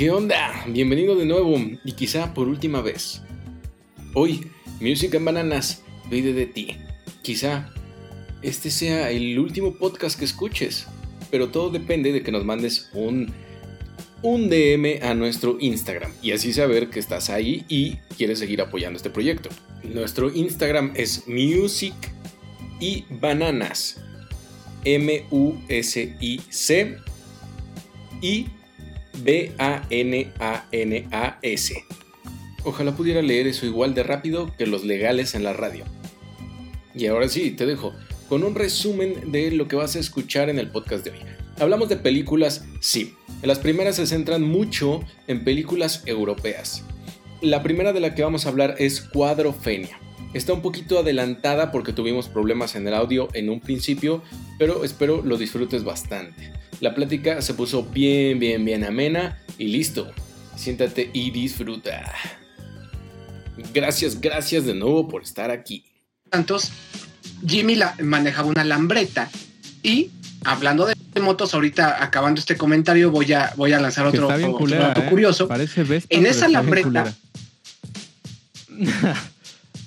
¿Qué onda? Bienvenido de nuevo y quizá por última vez. Hoy, Music en Bananas pide de ti. Quizá este sea el último podcast que escuches, pero todo depende de que nos mandes un, un DM a nuestro Instagram y así saber que estás ahí y quieres seguir apoyando este proyecto. Nuestro Instagram es Music y Bananas. M-U-S-I-C y B-A-N-A-N-A-S. Ojalá pudiera leer eso igual de rápido que los legales en la radio. Y ahora sí, te dejo con un resumen de lo que vas a escuchar en el podcast de hoy. Hablamos de películas, sí. Las primeras se centran mucho en películas europeas. La primera de la que vamos a hablar es Cuadrofenia. Está un poquito adelantada porque tuvimos problemas en el audio en un principio, pero espero lo disfrutes bastante. La plática se puso bien, bien, bien amena y listo. Siéntate y disfruta. Gracias, gracias de nuevo por estar aquí. Santos, Jimmy la, manejaba una lambreta y hablando de motos, ahorita acabando este comentario voy a, voy a lanzar otro, culera, dato ¿eh? curioso. Parece Vespa, En esa está bien lambreta- culera.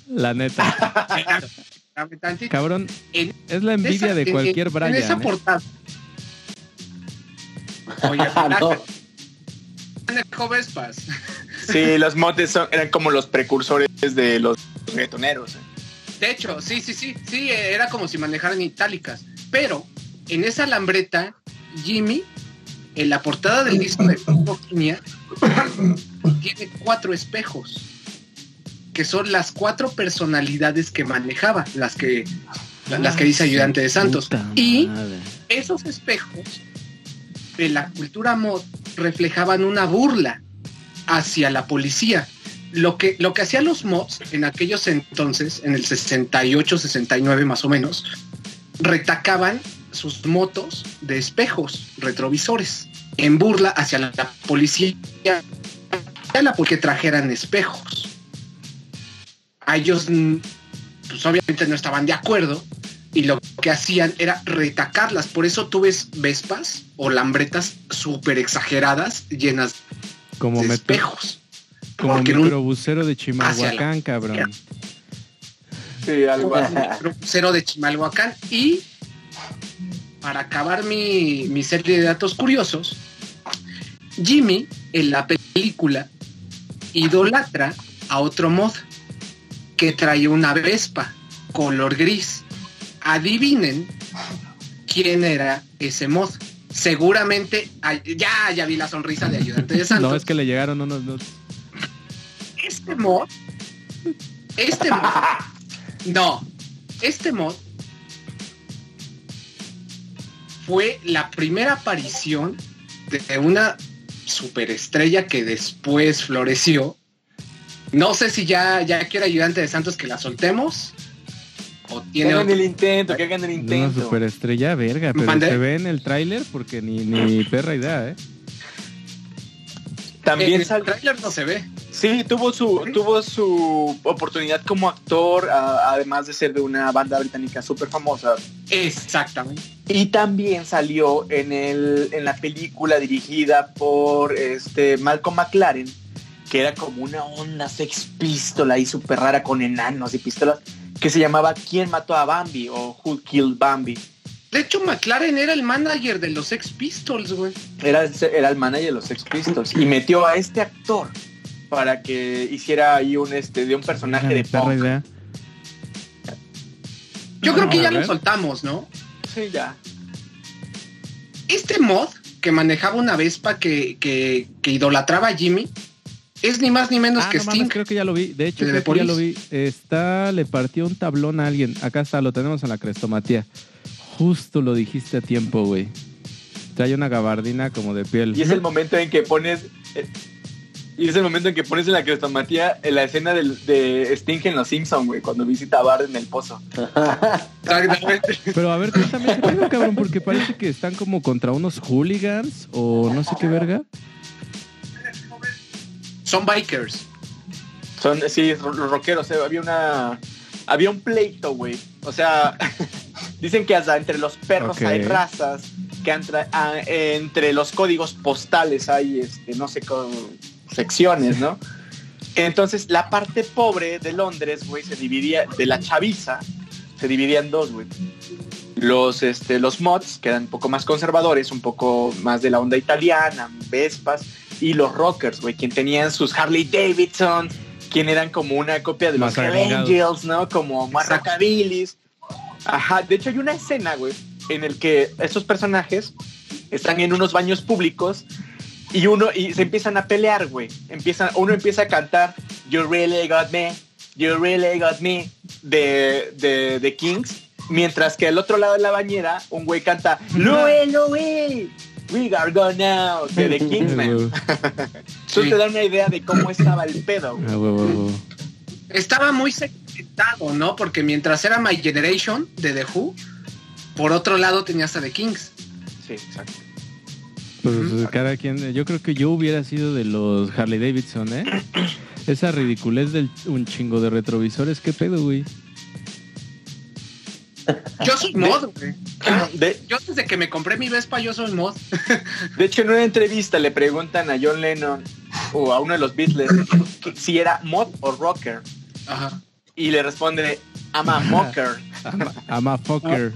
La neta. Cabrón, es la envidia esa- de cualquier en, Brian. En esa ¿eh? portada. Oye, No. Vespas. Sí, los motes son- eran como los precursores de los reggaetoneros. ¿eh? De hecho, sí, sí, sí, sí, era como si manejaran itálicas. Pero en esa lambreta, Jimmy, en la portada del disco de Coquinia, tiene cuatro espejos, que son las cuatro personalidades que manejaba, las que, las que dice ayudante de Santos. Y esos espejos de la cultura mod reflejaban una burla hacia la policía. Lo que, lo que hacían los mods en aquellos entonces, en el 68, 69 más o menos, retacaban sus motos de espejos retrovisores en burla hacia la, la policía porque trajeran espejos. A ellos, mm, pues obviamente no estaban de acuerdo y lo que hacían era retacarlas. Por eso tú ves Vespas o lambretas súper exageradas llenas Como, de espejos. como porque un- microbusero de Chimalhuacán, cabrón. Sí, algo así. de Chimalhuacán. Y para acabar mi, mi serie de datos curiosos, Jimmy en la película idolatra a otro mod que trae una Vespa color gris. Adivinen quién era ese mod. Seguramente, ya, ya vi la sonrisa de ayudante de Santos. No, es que le llegaron unos... unos- este mod, este mod, no, este mod fue la primera aparición de una superestrella que después floreció. No sé si ya, ya quiere ayudante de Santos que la soltemos. O Que tiene hagan otro. el intento, que hagan el Una intento. superestrella verga, pero se ve en el tráiler porque ni, ni perra idea, ¿eh? También En el sal- tráiler no se ve. Sí, tuvo su, tuvo su oportunidad como actor, a- además de ser de una banda británica súper famosa. Exactamente. Y también salió en, el, en la película dirigida por este Malcolm McLaren, que era como una onda sex pistola y súper rara con enanos y pistolas, que se llamaba ¿Quién mató a Bambi? o Who Killed Bambi. De hecho, McLaren era el manager de los Sex Pistols, güey. Era, era el manager de los Sex Pistols y metió a este actor para que hiciera ahí un este de un personaje de punk. idea. Yo creo que ya lo soltamos, ¿no? Sí, ya. Este mod que manejaba una Vespa que, que, que idolatraba a Jimmy es ni más ni menos Ah, que no mames, Sting. creo que ya lo vi. De hecho, ¿De creo que ya lo vi. Está, le partió un tablón a alguien. Acá está, lo tenemos en la crestomatía. Justo lo dijiste a tiempo, güey. Trae una gabardina como de piel. Y es el momento en que pones. eh, y es el momento en que pones en la crestomatía en la escena del, de Sting en Los Simpson, güey, cuando visita a Bart en el pozo. Exactamente. Pero a ver, cuéntame qué pedo, cabrón, porque parece que están como contra unos hooligans o no sé qué verga. Son bikers. Son, sí, rockeros, eh, había una. Había un pleito, güey. O sea, dicen que hasta entre los perros hay razas que entra- ah, entre los códigos postales hay, este, no sé, con secciones, ¿no? Entonces, la parte pobre de Londres, güey, se dividía, de la chaviza, se dividía en dos, güey. Los, este, los mods, que eran un poco más conservadores, un poco más de la onda italiana, Vespas, y los rockers, güey, quien tenían sus Harley Davidson, quien eran como una copia de los Hell. Angels, ¿no? Como más rockabilis. Ajá, de hecho hay una escena, güey, en el que estos personajes están en unos baños públicos y uno y se empiezan a pelear, güey. Empiezan, uno empieza a cantar You really got me, You really got me de, de, de Kings, mientras que al otro lado de la bañera un güey canta Louis, Louis, we are gone now de The Kingsman. Eso Sí. te da una idea de cómo estaba el pedo. Ah. Estaba muy segmentado, ¿no? Porque mientras era My Generation de The Who, por otro lado tenías a The Kings. Sí, exacto. Pues Ujú. cada quien, yo creo que yo hubiera sido de los Harley Davidson, ¿eh? Esa ridiculez del un chingo de retrovisores, ¿qué pedo, güey? Yo soy mod, güey. De, Yo desde que me compré mi Vespa, yo soy mod. De hecho, en una entrevista le preguntan a John Lennon o a uno de los Beatles si era mod o rocker. Ajá. Y le responde, I'm a mocker. I'm, I'm a fucker.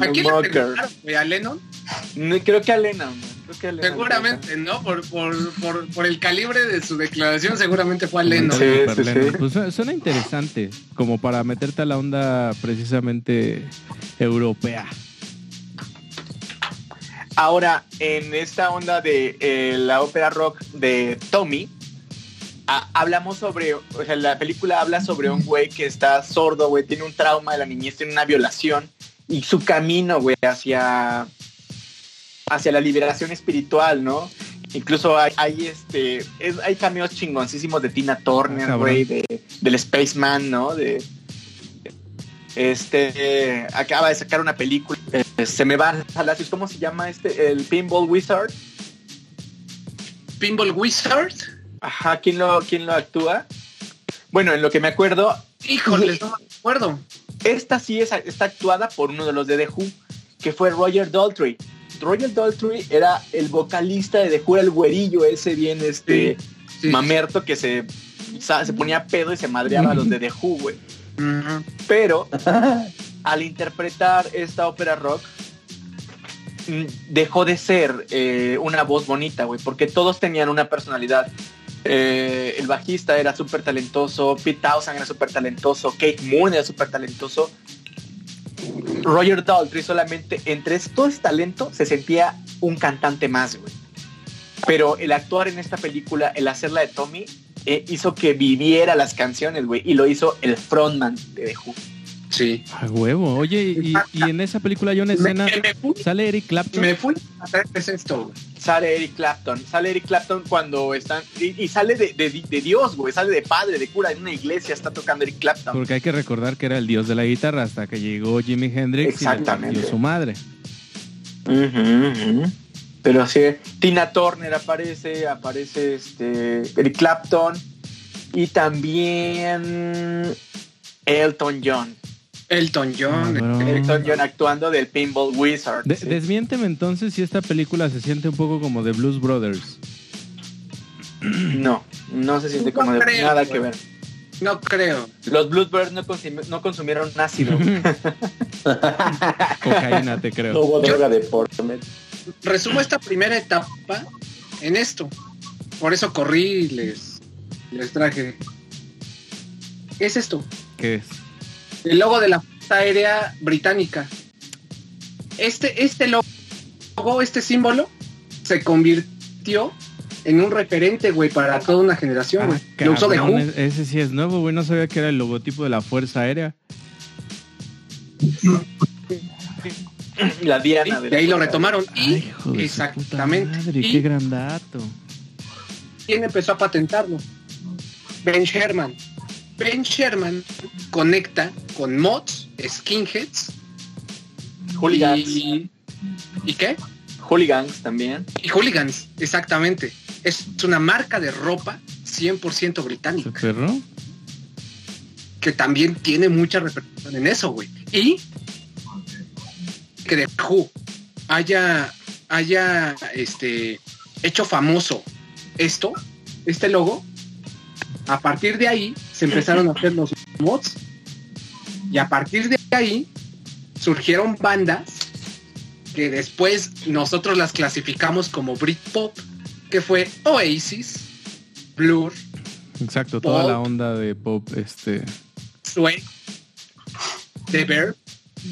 ¿A quién le mocker. preguntaron, güey? ¿A Lennon? No, creo que a Lennon. Creo que Lennon. Seguramente, ¿no? Por, por, por, por el calibre de su declaración, seguramente fue a Lennon. Sí. Pues suena, suena interesante, como para meterte a la onda precisamente europea. Ahora, en esta onda de eh, la ópera rock de Tommy, a- hablamos sobre, o sea, la película habla sobre un güey que está sordo, güey, tiene un trauma de la niñez, tiene una violación y su camino, güey, hacia, hacia la liberación espiritual, ¿no? Incluso hay, hay, este, es- hay cameos chingoncísimos de Tina Ah, Turner, güey, de, del Spaceman, ¿no? De, este, acaba de sacar una película, eh, se me va a las, ¿cómo se llama este? El Pinball Wizard. Pinball Wizard. Ajá, ¿quién lo, quién lo actúa? Bueno, en lo que me acuerdo, Híjoles, no me acuerdo. esta sí es, está actuada por uno de los de The Who, que fue Roger Daltrey. Roger Daltrey era el vocalista de era el güerillo ese bien este Sí. mamerto que se, se ponía pedo y se madreaba a los de The Who, güey. Pero al interpretar esta ópera rock, dejó de ser eh, una voz bonita, güey, porque todos tenían una personalidad. Eh, el bajista era súper talentoso, Pete Townsend era súper talentoso, Kate Moon era súper talentoso. Roger Daltrey solamente entre todo ese talento se sentía un cantante más, güey. Pero el actuar en esta película, el hacerla de Tommy, eh, hizo que viviera las canciones, güey, y lo hizo el frontman de The Who. Sí. A huevo. Oye, y, y en esa película hay una Me, escena. me fui, ¿Sale Eric Clapton? me fui a es esto. güey. Sale Eric Clapton, sale Eric Clapton cuando están, y, y sale de, de- de Dios, güey, sale de padre, de cura, en una iglesia está tocando Eric Clapton. Porque hay que recordar que era el dios de la guitarra hasta que llegó Jimi Hendrix y Exactamente. partió su madre. Pero sí, Tina Turner aparece, aparece este Eric Clapton y también Elton John. Elton John. Cabrón. Elton John actuando del Pinball Wizard. De- sí. Desmiénteme entonces si esta película se siente un poco como de Blues Brothers. No, no se siente como de nada que ver. No creo. Los no, consumi- no consumieron ácido. Cocaína, te creo. No hubo droga de por medio. Resumo esta primera etapa en esto. Por eso corrí y les, les traje. ¿Qué es esto? ¿Qué es? El logo de la Fuerza Aérea Británica. Este, este logo, este símbolo, se convirtió en un referente, güey, para toda una generación, güey. Ah, Lo usó de Who. e- Ese sí es nuevo, güey. No sabía que era el logotipo de la Fuerza Aérea. La Diana De ahí lo retomaron. Y, Ay, hijo de su exactamente. puta madre, Y- qué gran dato. ¿Quién empezó a patentarlo? Ben Sherman. Ben Sherman conecta con mods, skinheads Hooligans. y... ¿Y qué? Hooligans también. Y hooligans, exactamente. Es una marca de ropa 100% ¿Ese británica, perro? que también tiene mucha repercusión en eso, güey. Y que The Who haya, haya este, hecho famoso esto, este logo, a partir de ahí se empezaron a hacer los mods y a partir de ahí surgieron bandas que después nosotros las clasificamos como Britpop, que fue Oasis, Blur, Exacto, toda la onda de pop, este. Sweat, The Verb,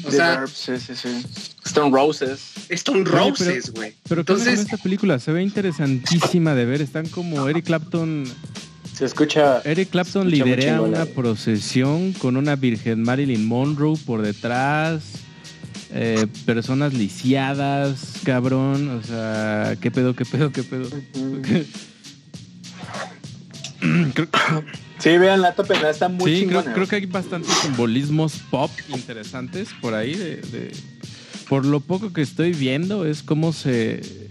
o The sea, Verb, sí, sí, sí. Stone Roses. Stone pero- Roses, güey. Pero ¿qué onda con Entonces, esta película? Se ve interesantísima de ver. Están como Eric Clapton. Se escucha. Eric Clapton Escucha chingona, una procesión con una Virgen Marilyn Monroe por detrás. eh, personas lisiadas, cabrón. O sea, ¿qué pedo, qué pedo, qué pedo? Creo- Sí, vean la tope, está muy sí, creo, que hay bastantes simbolismos pop interesantes por ahí. De, de- por lo poco que estoy viendo, es como se.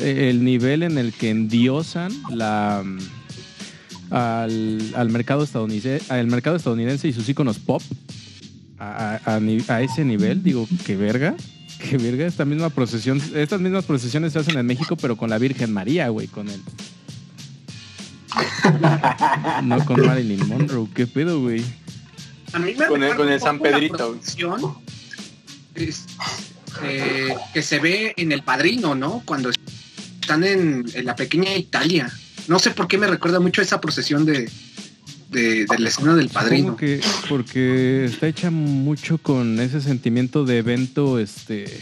El nivel en el que endiosan la. Al, al mercado estadounidense, al mercado estadounidense y sus iconos pop a, ese nivel, digo, qué verga, qué verga, esta misma procesión, estas mismas procesiones se hacen en México, pero con la Virgen María, güey, con el no con Marilyn Monroe, qué pedo, güey. a mí me Con el- con el San Pedrito. producción, es, eh, que se ve en El Padrino, ¿no? Cuando están en, en la pequeña Italia. No sé por qué me recuerda mucho esa procesión de, de, de la escena del Padrino. Que porque está hecha mucho con ese sentimiento de evento, este.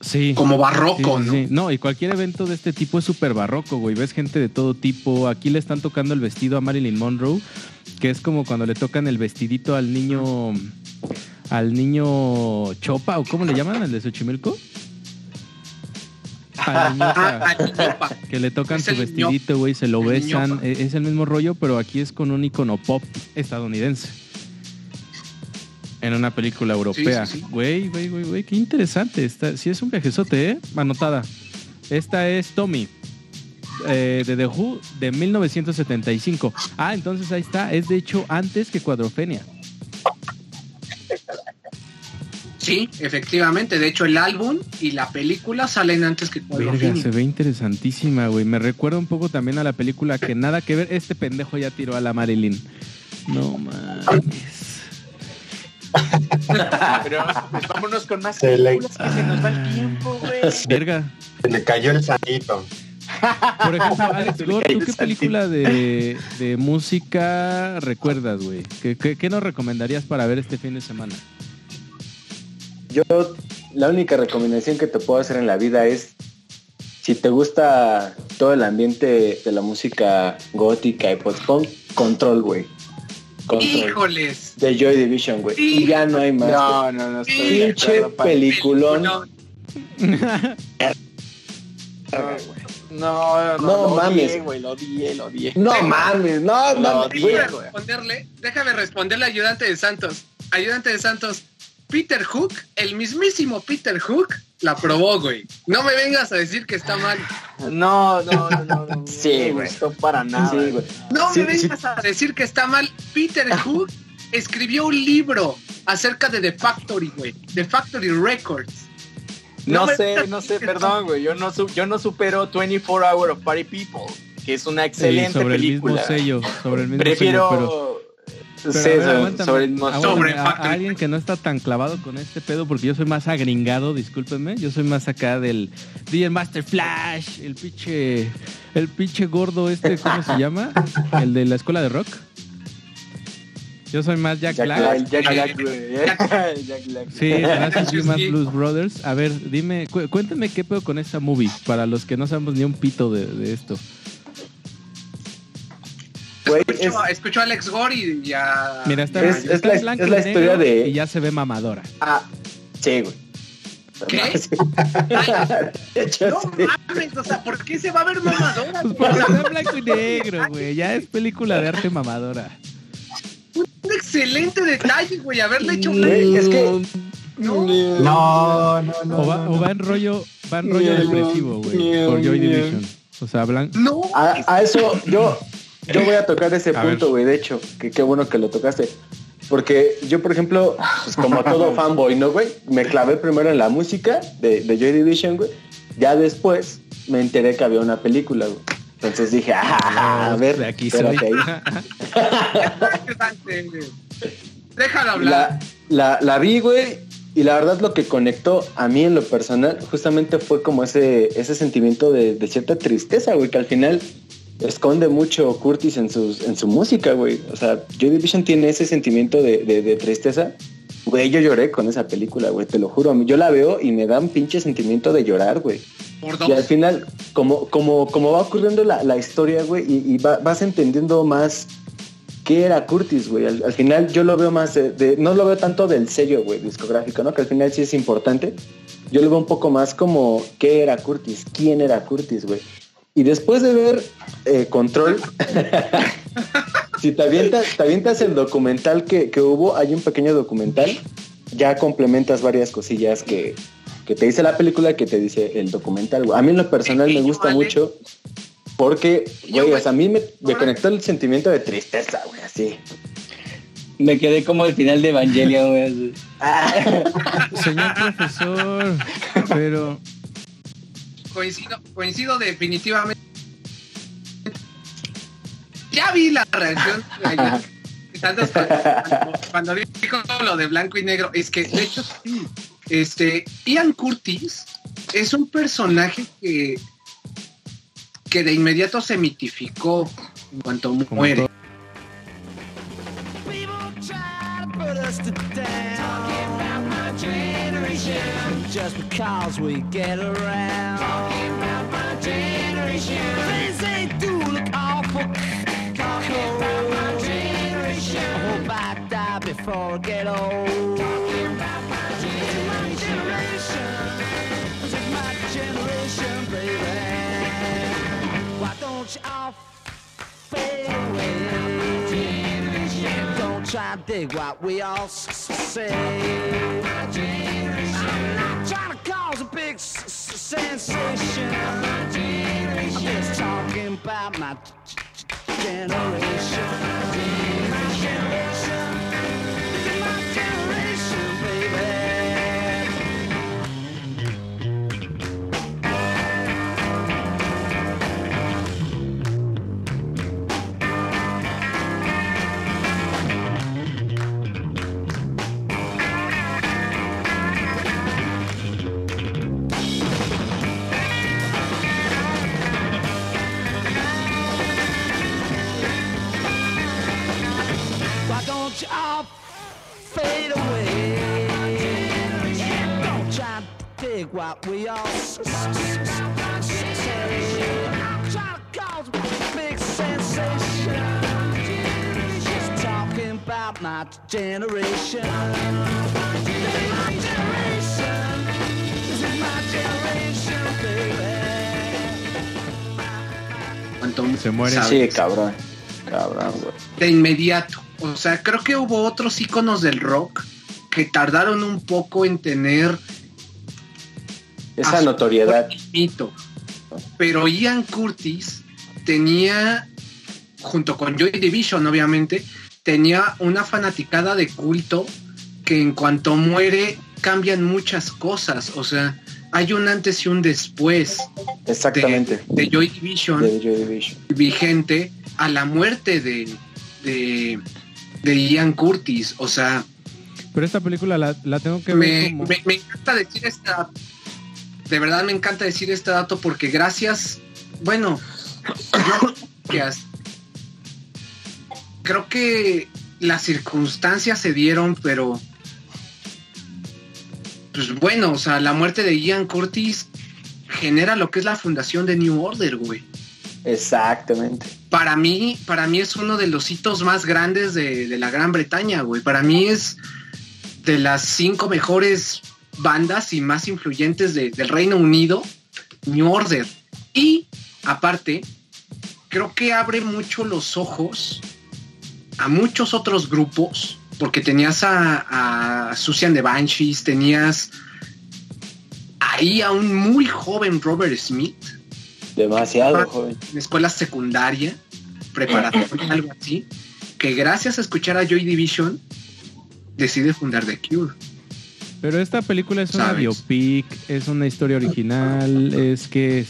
Sí. Como barroco, sí, ¿no? sí. No, y cualquier evento de este tipo es súper barroco, güey. Ves gente de todo tipo. Aquí le están tocando el vestido a Marilyn Monroe, que es como cuando le tocan el vestidito al niño. Al niño Chopa, o cómo le llaman, el de Xochimilco. Ah, que le tocan su vestidito, güey, se lo besan. E- Es el mismo rollo, pero aquí es con un icono pop estadounidense. En una película europea. Güey, güey, güey, güey, qué interesante. Esta, sí es un viajezote, ¿eh? Anotada. Esta es Tommy. eh, de The Who de 1975. Ah, entonces ahí está. Es de hecho antes que Cuadrofenia. Sí, efectivamente. De hecho, el álbum y la película salen antes que Verga, se ve interesantísima, güey. Me recuerda un poco también a la película que nada que ver. Este pendejo ya tiró a la Marilyn. No mames. Pero pues, vámonos con más Se le- películas que se nos va el tiempo, güey. Verga. Se le cayó el sanito. Por ejemplo, Alex Gore, ¿tú qué película de, de música recuerdas, güey? ¿Qué, qué, qué nos recomendarías para ver este fin de semana? Yo, la única recomendación que te puedo hacer en la vida es, si te gusta todo el ambiente de la música gótica y post-punk, Control, güey. Control. Híjoles. De Joy Division, güey. Y ya no hay más. No, no, no estoy Pinche peliculón. No, No, no, No lo mames. odié, güey, lo odié, lo odié. No mames, no, No, mames. Déjame responderle, déjame responderle ayudante de Santos. Ayudante de Santos, Peter Hook, el mismísimo Peter Hook, la probó, güey. No me vengas a decir que está mal. No, no, no, no, no. Sí, no güey. gustó para nada. Sí, güey. No Sí, me vengas a decir que está mal. Peter Hook escribió un libro acerca de The Factory, güey. The Factory Records. No, No sé, no sé, perdón, güey. Yo no, su- yo no supero 24 Hour of Party People, que es una Sí, excelente sobre el película. mismo sello. Sobre el mismo Prefiero. sello, pero... Pero ver, sobre- aguántame, sobre el mismo aguántame, Sobre a- a, Factory. alguien que no está tan clavado con este pedo, porque yo soy más agringado, discúlpenme. Yo soy más acá del DJ Master Flash, el pinche, el pinche gordo este, ¿cómo se llama? El de la escuela de rock. Yo soy más Jack, Jack Black. Jack. Jack. Sí, gracias, soy más. Blues Brothers. A ver, dime, cu- cuéntame qué pedo con esta movie, para los que no sabemos ni un pito de, de esto. Güey, Escucho, es- escucho a Alex Gore y ya. Mira, está, Es- es la- blanco es la historia de- Y ya se ve mamadora. Ah, sí, güey. ¿Qué? No mames, o sea, ¿por qué se va a ver mamadora? Pues porque está blanco y negro, güey. Ya es película de arte mamadora. Un excelente detalle, güey, haberle hecho un... Es que No. No, no, no. O va, no, o va en rollo, va en rollo No, depresivo, güey. no, Por Joy no. Division. O sea, hablan. No, A, a eso yo, yo voy a tocar ese A punto, güey. De hecho, que qué bueno que lo tocaste. Porque yo, por ejemplo, pues como todo fanboy, ¿no, güey? Me clavé primero en la música de, de Joy Division, güey. Ya después me enteré que había una película, güey. Entonces dije, ah, a ver, de aquí soy. ahí. Déjalo hablar. La, la, la vi, güey, y la verdad lo que conectó a mí en lo personal justamente fue como ese, ese sentimiento de, de cierta tristeza, güey, que al final esconde mucho Curtis en, sus, en su música, güey. O sea, Joy Division tiene ese sentimiento de, de, de tristeza. Güey, yo lloré con esa película, güey, te lo juro. A mí, yo la veo y me da un pinche sentimiento de llorar, güey. Y al final, como, como, como va ocurriendo la, la historia, güey, y, y va- vas entendiendo más qué era Curtis, güey. Al, al final yo lo veo más, de, de- no lo veo tanto del sello, güey, discográfico, ¿no? Que al final sí es importante. Yo lo veo un poco más como qué era Curtis, quién era Curtis, güey. Y después de ver eh, Control, si te avientas, te avientas el documental que, que hubo, hay un pequeño documental, ya complementas varias cosillas que, que te dice la película que te dice el documental. A mí en lo personal me gusta ¿vale? mucho porque, güey, o güey. sea, a mí me, me conectó el sentimiento de tristeza, güey, así. Me quedé como el final de Evangelion, güey. así. Señor profesor, pero Coincido, coincido definitivamente. Ya vi la reacción de cuando, cuando dijo lo de blanco y negro. Es que, de hecho, sí. Este, Ian Curtis es un personaje que, que de inmediato se mitificó en cuanto muere. Just because we get around. Before I old. Talking about my generation. My generation, baby. Why don't you all fade away? Don't try to dig what we all say. I'm not trying to cause a big sensation. I'm just talking about. My generation. Dig what we all s- s- s- s- say. I'm trying to cause a big sensation. Just talking about my generation. This is my generation. This is my generation, baby. Cuanto Se muere. ¿sabes? Sí, cabrón. Cabrón, güey. de inmediato. O sea, creo que hubo otros íconos del rock que tardaron un poco en tener Esa notoriedad. mito. Pero Ian Curtis tenía, junto con Joy Division, obviamente, tenía una fanaticada de culto que en cuanto muere cambian muchas cosas. O sea, hay un antes y un después Exactamente. de Joy Division De Joy Division. vigente a la muerte de, de, de Ian Curtis. O sea, Pero esta película la, la tengo que ver me, como... me- me encanta decir esta. De verdad me encanta decir este dato porque gracias. Bueno, yo que as- creo que las circunstancias se dieron, pero. Pues bueno, o sea, la muerte de Ian Curtis genera lo que es la fundación de New Order, güey. Exactamente. para mí, para mí es uno de los hitos más grandes de, de la Gran Bretaña, güey. Para mí es de las cinco mejores bandas y más influyentes de- del Reino Unido, New Order. Y aparte, creo que abre mucho los ojos a muchos otros grupos, porque tenías a, a Susan de Banshees, tenías ahí a un muy joven Robert Smith, Demasiado joven. en escuela secundaria, preparatoria, algo así, que gracias a escuchar a Joy Division decide fundar The Cure. Pero esta película es una biopic, es una historia original, es que es.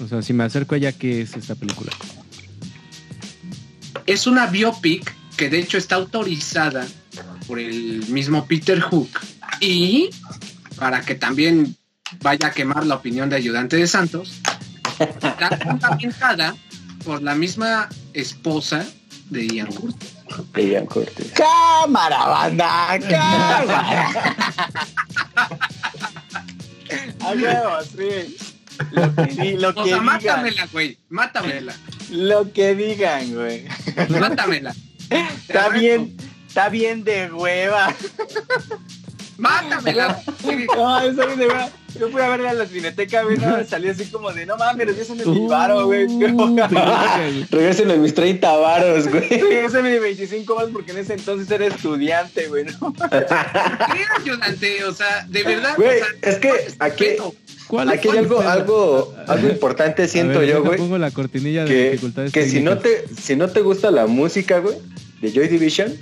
O sea, si me acerco a ella, ¿qué es esta película? Es una biopic que de hecho está autorizada por el mismo Peter Hook y para que también vaya a quemar la opinión de ayudante de Santos, está fundamentada por la misma esposa de Ian Curtis. De Ian Curtis. Cámara, banda, cámara. A huevo, sí. Lo que, lo O que sea, digan. mátamela, güey, mátamela, Lo que digan, güey. mátamela. Está bien, está bien de hueva. Mátamela. güey. No, está bien de hueva. Yo fui a verla a la cineteca, güey, no, salí así como de, no mames, regrésenme mi varo, güey. Uh, Regresen en mis 30 varos, güey. Regrésenme mi 25 más porque en ese entonces era estudiante, güey, ¿no? ¿Qué ayudante? O sea, de verdad. Güey, o sea, es que aquí, ¿Cuál aquí hay es algo, algo, algo importante, siento ver, yo, güey. pongo la cortinilla de Que, dificultades que si no te, si no te gusta la música, güey, de Joy Division,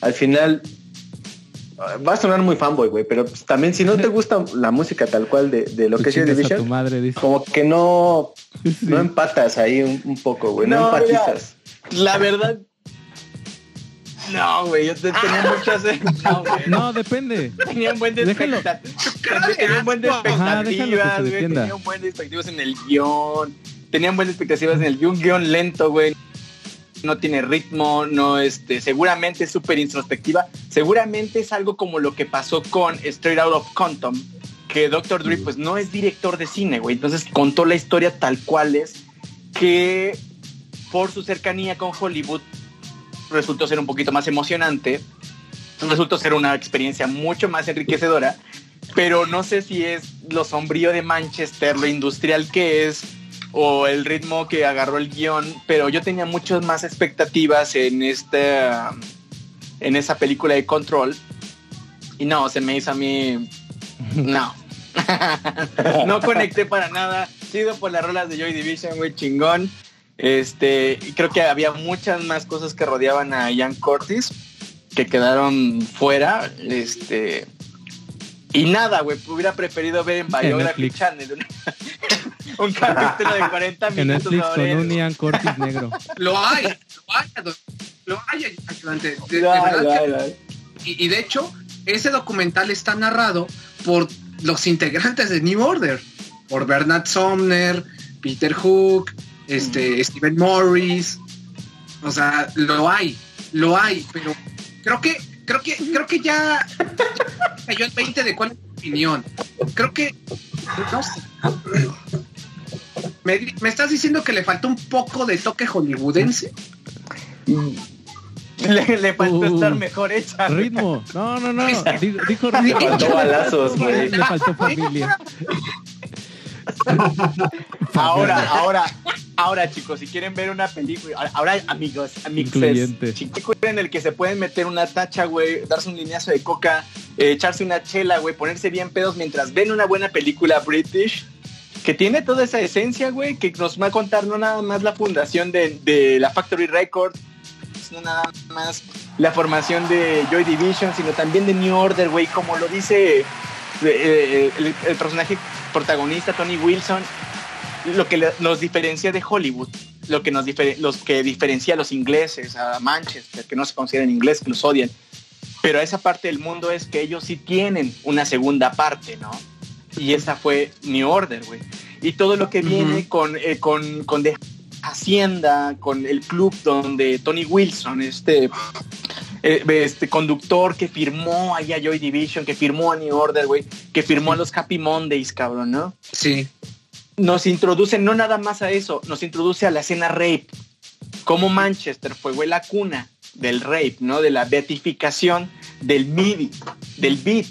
al final va a sonar muy fanboy, güey, pero pues, también si no te gusta la música tal cual de, de lo que es a tu Division, madre, dice. como que no, Sí. no empatas ahí un, un poco, güey, no, No, empatizas. La verdad. No, güey, yo te- tenía muchas. No, güey. No, depende. Tenía un buen de expectativas. Tenía un buen de expectativas, güey. Tenía un buen de expectativas en el guion. Tenía un buen de expectativas en el guion. Guión lento, güey. No tiene ritmo, no, este, seguramente es súper introspectiva. Seguramente es algo como lo que pasó con Straight Out of Compton, que Dr. Dre, pues no es director de cine, güey. Entonces contó la historia tal cual es, que por su cercanía con Hollywood resultó ser un poquito más emocionante, resultó ser una experiencia mucho más enriquecedora, pero no sé si es lo sombrío de Manchester, lo industrial que es, o el ritmo que agarró el guion, pero yo tenía muchas más expectativas en esta, en esa película de Control, y no, se me hizo a mí, no. no conecté para nada. Sido por las rolas de Joy Division, güey, chingón. Este, creo que había muchas más cosas que rodeaban a Ian Curtis que quedaron fuera. Este, y nada, güey, hubiera preferido ver en Biography. Channel un, capítulo de 40 En minutos Netflix con un. Ian Cortis negro. Lo hay, lo hay, lo hay. De, ay. y, y de hecho, ese documental está narrado por los integrantes de New Order, por Bernard Sumner, Peter Hook, este, Stephen Morris. O sea, lo hay, lo hay, pero creo que, creo que, creo que ya cayó el 20 de cuál es tu opinión. Creo que, no sé. Me, estás diciendo que le faltó un poco de toque hollywoodense. Le, le faltó Uh. estar mejor hecha. Ritmo. No, no, no. Dijo, dijo Le ritmo. faltó balazos, güey. Le faltó familia. Ahora, ahora, ahora, chicos, si quieren ver una película, ahora, amigos, amigos, chicos en el que se pueden meter una tacha, güey, darse un lineazo de coca, eh, echarse una chela, güey, ponerse bien pedos mientras ven una buena película british que tiene toda esa esencia, güey, que nos va a contar no nada más la fundación de, de la Factory Records, no nada más la formación de Joy Division, sino también de New Order, güey, como lo dice eh, el, personaje protagonista, Tony Wilson, lo que nos diferencia de Hollywood, lo que nos los que diferencia a los ingleses, a Manchester, que no se consideran ingleses, que los odian. Pero esa parte del mundo es que ellos sí tienen una segunda parte, ¿no? Y esa fue New Order, güey. Y todo lo que viene con, eh, con, con Hacienda, con el club donde Tony Wilson, este, eh, este conductor que firmó allá a Joy Division, que firmó a New Order, güey, que firmó a los Happy Mondays, cabrón, ¿no? Sí. nos introduce no nada más a eso, nos introduce a la escena rape. Como Manchester fue güey, la cuna del rape, ¿no? De la beatificación del MIDI, del beat.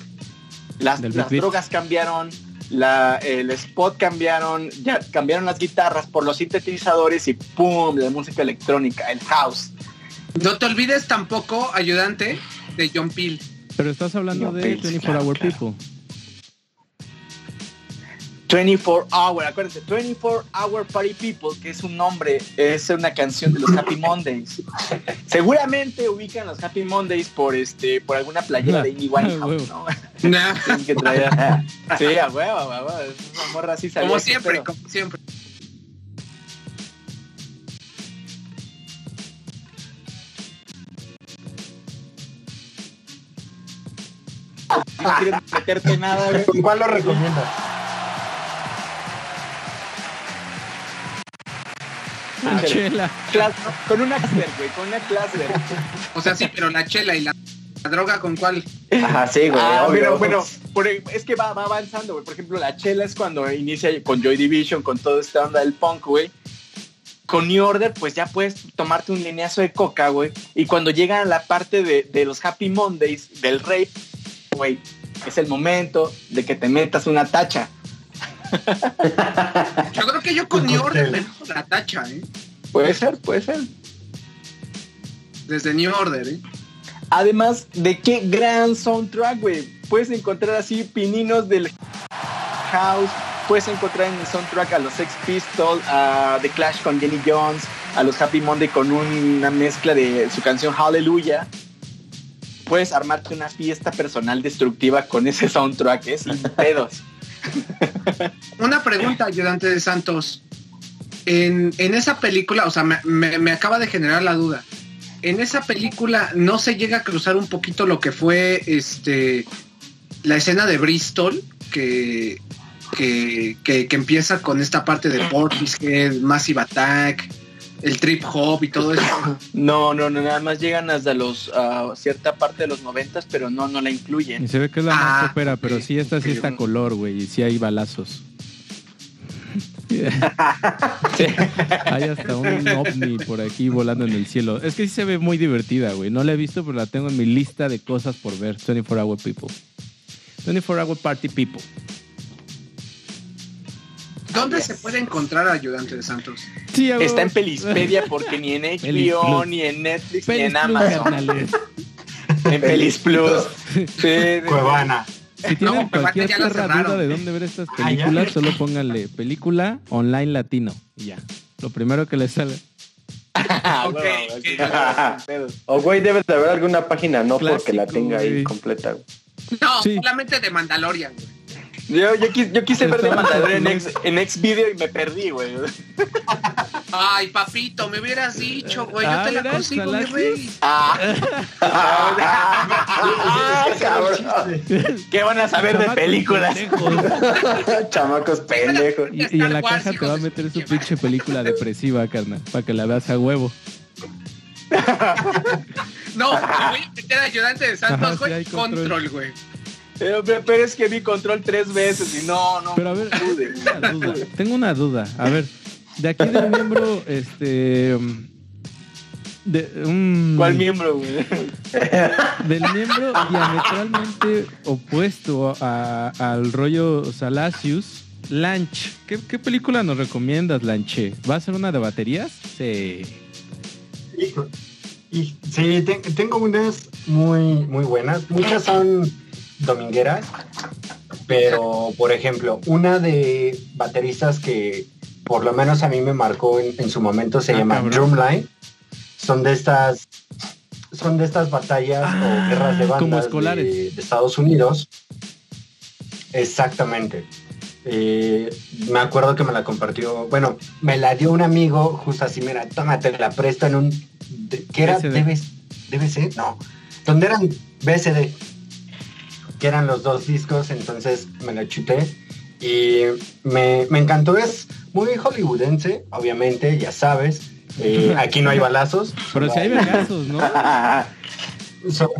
Las, Del las drogas cambiaron, la, el spot cambiaron, ya cambiaron las guitarras por los sintetizadores y ¡pum! La música electrónica, el house. No te olvides tampoco, ayudante, de John Peel. Pero estás hablando de Pels, 24 claro, Hour claro. People. 24 Hour, acuérdense, 24 Hour Party People, que es un nombre, es una canción de los Happy Mondays. Seguramente ubican los Happy Mondays por este, por alguna playera de Amy Winehouse, ¿no? Nah, Tienen que traer. Sí, a huevo, a huevo. Es una morra así como siempre, pero- como siempre. Si no quieres meterte nada, güey. ¿Con cuál lo recomiendas? La chela. Clas- con una Clasler, güey, con una Clasler. O sea, sí, pero la chela y la, la droga, ¿con cuál? Ajá, sí, güey. Ah, obvio. pero bueno, por- es que va, va avanzando, güey. Por ejemplo, la chela es cuando inicia con Joy Division, con toda esta onda del punk, güey. Con New Order, pues ya puedes tomarte un lineazo de coca, güey. Y cuando llega a la parte de, de los Happy Mondays, del rape, güey, es el momento de que te metas una tacha. Yo creo que yo con New Order me meto la tacha, ¿eh? Puede ser, puede ser. Desde New Order, ¿eh? Además de qué gran soundtrack, güey. Puedes encontrar así pininos del house. Puedes encontrar en el soundtrack a los Sex Pistols, a The Clash con Jenny Jones, a los Happy Monday con una mezcla de su canción Hallelujah. Puedes armarte una fiesta personal destructiva con ese soundtrack, ¿eh? sin pedos. Una pregunta, ayudante de Santos. En, en esa película, o sea, me, me- acaba de generar la duda. En esa película no se llega a cruzar un poquito lo que fue este la escena de Bristol, que, que, que- que empieza con esta parte de Portishead, Massive Attack, el trip hop y todo eso. No, no, no, nada más llegan hasta los a cierta parte de los noventas, pero no, no la Y incluyen. se ve que es la más Ah, ópera, ok. pero sí, esta sí está color, güey. Y sí hay balazos. hay hasta un ovni por aquí volando en el cielo. Es que sí se ve muy divertida, güey. No la he visto, pero la tengo en mi lista de cosas por ver. 24 Hour People. 24 Hour Party People. ¿Dónde se puede encontrar ayudante de Santos? Sí, Está en. Pelispedia porque ni en HBO, ni en Netflix, Pelis ni en Amazon. En Pelis Plus. Sí. Cuevana. Si tienen No, cualquier cerraron. duda de dónde ver estas Ah, películas, solo pónganle película online latino. Y ya. Lo primero que les sale. O güey, debe de haber alguna página, no porque la tenga ahí güey. completa. güey. No, Sí. solamente de Mandalorian, güey. Yo, yo, quis- yo quise ver de Estaba Mandalorian en en X video y me perdí, güey. Ay, papito, me hubieras dicho, güey. Yo Ah, te la mira, consigo, mi rey. Ah. Ah, cabrón. ¿Qué van a saber de películas? pendejos. Chamacos pendejos. Y, y en la caja te va a meter su pinche película depresiva, carnal, para que la veas a huevo. No, me voy a meter ayudante de Santos, sí güey. control. control, güey. Pero, es que vi control tres veces y no, no. Pero a ver, pude. tengo una duda. Tengo una duda. A ver, de aquí del miembro, este. um, De, un- ¿Cuál miembro, güey? Del miembro diametralmente opuesto a- al rollo Salacius, Lanch. ¿Qué, qué película nos recomiendas, Lanche? ¿Va a ser una de baterías? Sí. Y, sí, te- tengo unas muy, muy buenas. Muchas son domingueras, pero por ejemplo, una de bateristas que por lo menos a mí me marcó en, en su momento se Ah, llama cabrón. Drumline. Son de estas, son de estas batallas Ah, o guerras de bandas de, escolares. de Estados Unidos. Exactamente. Eh, me acuerdo que me la compartió, bueno, me la dio un amigo, justo así, mira, tómate, la presta en un, ¿qué era? DBC, no, donde eran BCD, que eran los dos discos, entonces me la chuté y me, me encantó, es muy hollywoodense, obviamente, ya sabes, eh, aquí no hay balazos. Pero si hay vergazos, ¿no? So-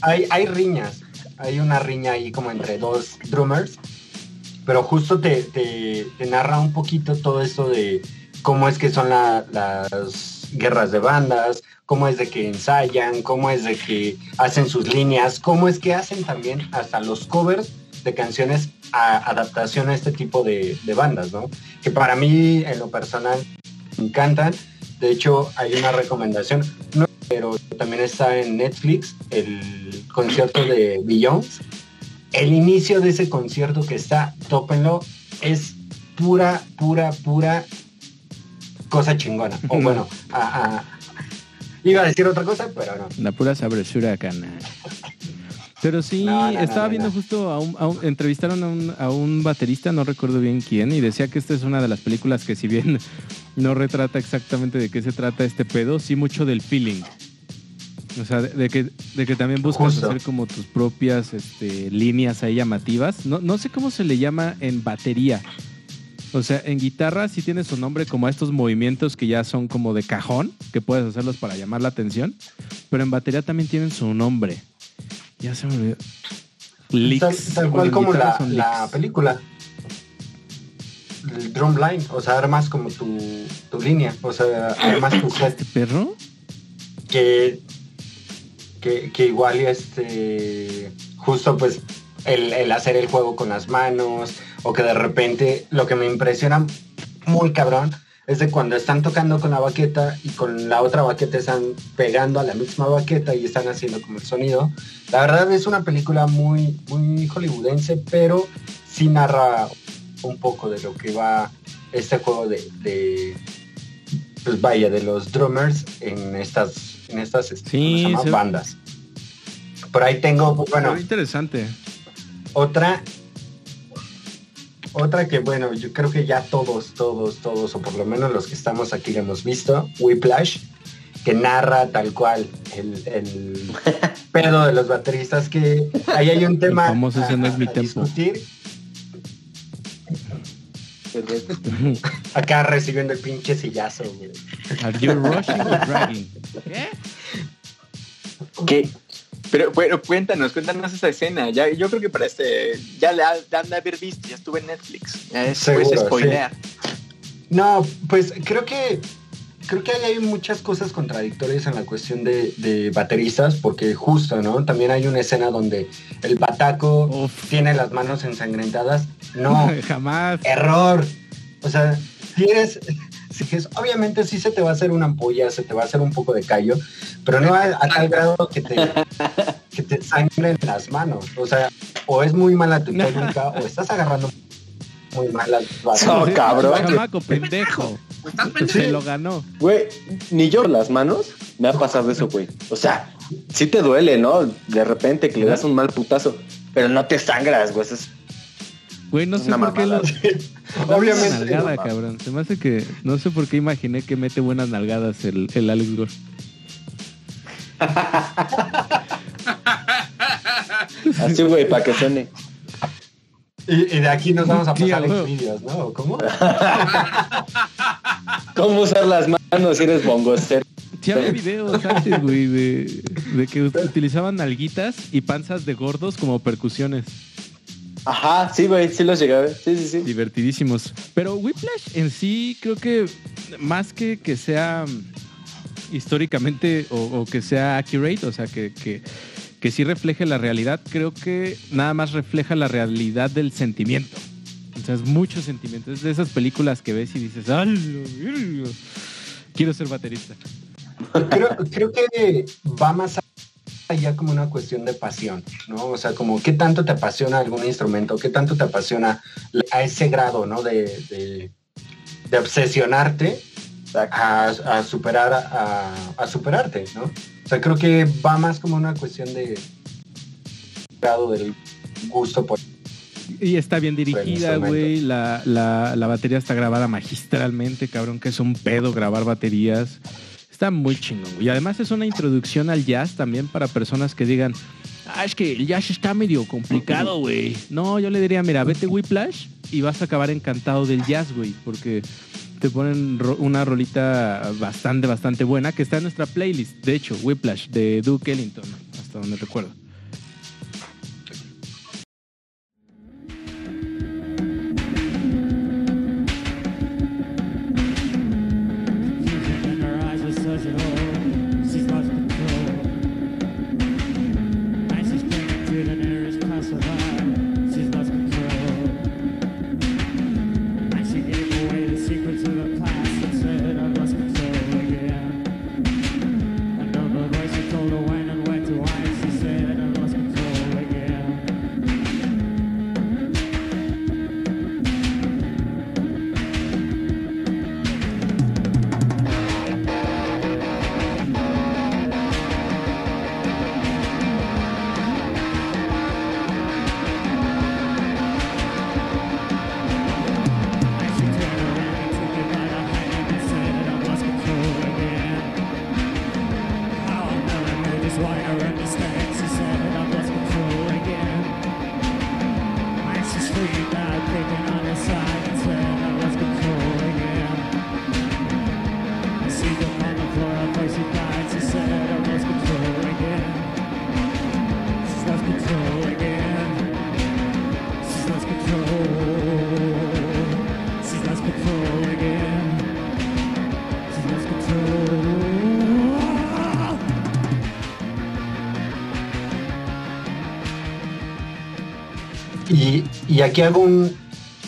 hay, hay riñas, hay una riña ahí como entre dos drummers, pero justo te, te- te narra un poquito todo esto de cómo es que son la- las guerras de bandas, cómo es de que ensayan, cómo es de que hacen sus líneas, cómo es que hacen también hasta los covers de canciones a adaptación a este tipo de, de bandas, ¿no? Que para mí, en lo personal, me encantan. De hecho, hay una recomendación, no, pero también está en Netflix el concierto de Beyoncé. el inicio de ese concierto que está, tópenlo, es pura, pura, pura cosa chingona. O bueno, a- a- iba a decir otra cosa, pero no. La pura sabrosura, canal. Pero sí, No, no, no, estaba no, viendo justo a un, a un- entrevistaron a un, a un baterista, no recuerdo bien quién, y decía que esta es una de las películas que si bien no retrata exactamente de qué se trata este pedo, sí mucho del feeling. O sea, de, de que, de que también buscas Justo. hacer como tus propias este, líneas ahí llamativas. No, no sé cómo se le llama en batería. O sea, en guitarra sí tiene su nombre como a estos movimientos que ya son como de cajón, que puedes hacerlos para llamar la atención. Pero en batería también tienen su nombre. Ya se me olvidó. Tal, Licks. tal Bueno, cual como la, película. El drumline, o sea, armas como tu, tu línea, o sea, armas tu set ¿Este perro? que, que, que igual y este justo pues el, el hacer el juego con las manos o que de repente lo que me impresiona muy cabrón es de cuando están tocando con la baqueta y con la otra baqueta están pegando a la misma baqueta y están haciendo como el sonido. La verdad es una película muy, muy hollywoodense, pero sí narra un poco de lo que va este juego de, de pues vaya, de los drummers en estas, en estas este, bandas. Por ahí tengo, bueno, interesante. otra, otra que bueno, yo creo que ya todos, todos, todos, o por lo menos los que estamos aquí la hemos visto, Whiplash, que narra tal cual el, el pedo de los bateristas, que ahí hay un tema ese no es mi a discutir. Acá recibiendo el pinche sillazo, güey. Are you rushing or dragging? ¿Qué? ¿Qué? Pero, pero cuéntanos, cuéntanos esa escena. Ya, yo creo que para este, ya la han de haber visto, ya estuve en Netflix. Ya es, Seguro, puedes spoilear. No, pues creo que creo que ahí hay muchas cosas contradictorias en la cuestión de, de bateristas, porque justo, ¿no? También hay una escena donde el bataco Uf. tiene las manos ensangrentadas. No, Jamás. error. O sea, si eres, si es, obviamente sí se te va a hacer una ampolla, se te va a hacer un poco de callo, pero no a, a tal grado que te, que te sangren las manos. O sea, o es muy mala tu técnica, o estás agarrando muy mal las bases. No, cabrón. Chamaco, pendejo. ¿Estás Se lo ganó. Güey, ni yo las manos me ha pasado eso, güey. O sea, sí te duele, ¿no? De repente que le das un mal putazo, pero no te sangras, güey. Eso es Güey, no sé una por qué lo. Obviamente. Una nalgada, no, cabrón. Se me hace que. No sé por qué imaginé que mete buenas nalgadas el, el Alex Gore. Así, güey, para que suene. Y, y de aquí nos vamos a pasar huevo. vídeos, ¿no? ¿O ¿Cómo? ¿Cómo usar las manos si eres bongocero? Sí, había videos antes, güey, de, de que utilizaban nalguitas y panzas de gordos como percusiones. Ajá, sí, güey, sí los llegué a ver. Sí, sí, sí. Divertidísimos. Pero Whiplash en sí, creo que más que que sea mm, históricamente o, o que sea accurate, o sea, que, que, que sí refleje la realidad, creo que nada más refleja la realidad del sentimiento. O sea, es mucho sentimiento. Es de esas películas que ves y dices, ¡ay! Quiero ser baterista. Creo, creo que va más allá como una cuestión de pasión, ¿no? O sea, como qué tanto te apasiona algún instrumento, qué tanto te apasiona a ese grado, ¿no? De, de, de obsesionarte a, a superar a, a superarte, ¿no? O sea, creo que va más como una cuestión de grado del gusto por Y está bien dirigida, güey. La, la, la batería está grabada magistralmente, cabrón, que es un pedo grabar baterías. Está muy chingón, güey. Y además es una introducción al jazz también para personas que digan, ah, es que el jazz está medio complicado, güey. No, yo le diría, mira, vete Whiplash y vas a acabar encantado del jazz, güey, porque te ponen una rolita bastante, bastante buena que está en nuestra playlist, de hecho, Whiplash, de Duke Ellington, hasta donde recuerdo. Y, aquí hago un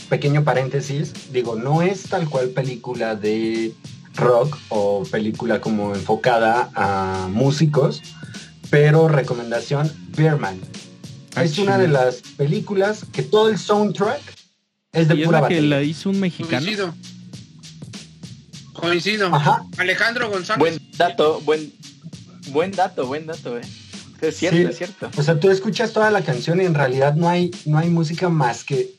pequeño paréntesis. Digo, no es tal cual película de rock o película como enfocada a músicos, pero recomendación, Beerman. Ah, es una de las películas que todo el soundtrack es de Y es pura la que la hizo un mexicano. Coincido. Coincido. Ajá. Alejandro González. Buen dato, buen, buen dato, buen dato, eh. Es cierto, Sí. es cierto. O sea, tú escuchas toda la canción y en realidad no hay, no hay música más que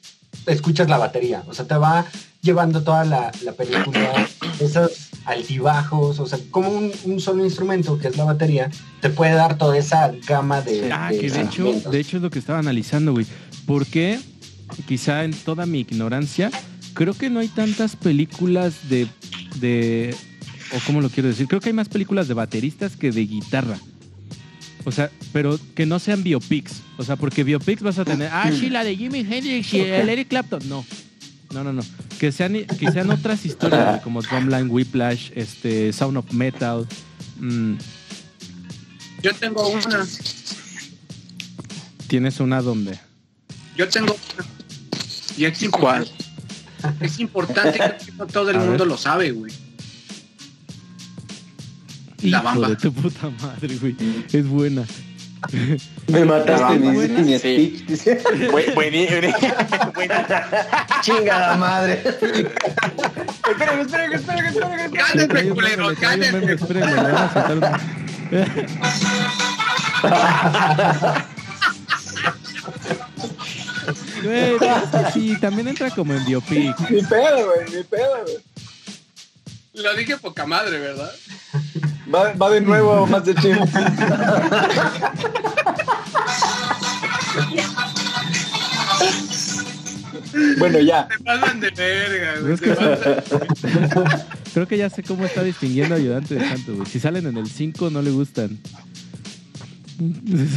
escuchas la batería. O sea, te va llevando toda la, la película, esos altibajos, o sea, como un, un solo instrumento que es la batería, te puede dar toda esa gama de, Ah, de que de hecho, de hecho es lo que estaba analizando, güey. ¿Por qué? Quizá en toda mi ignorancia, creo que no hay tantas películas de, de, o cómo lo quiero decir, creo que hay más películas de bateristas que de guitarra. O sea, pero que no sean biopics. O sea, porque biopics vas a tener, ah, sí, la de Jimi Hendrix y el Eric Clapton. No, no, no, no. Que sean, que sean otras historias, como Drumline, Whiplash, este, Sound of Metal. mm, Yo tengo una. Tienes una donde. Yo tengo una. Y es ¿Cuál? importante. Es importante que no todo el A ver. mundo lo sabe, güey. La Hijo Bamba. de tu puta madre, güey. Es buena. Me mataste mi, buena. mi speech. dice. Buen, buen, buen- Chingada madre. Esperen, esperen, esperen, esperen. Gánenme, culeros, gánenme. Espérenme, le van a soltar un- Güey, sí, también entra como en biopic. Ni pedo, güey, ni pedo, güey. Lo dije poca madre, ¿verdad? Va, va de nuevo más de chill. bueno, ya. Se pasan de verga, güey. pasan- Creo que ya sé cómo está distinguiendo ayudante de santo, güey. Si salen en el 5 no le gustan.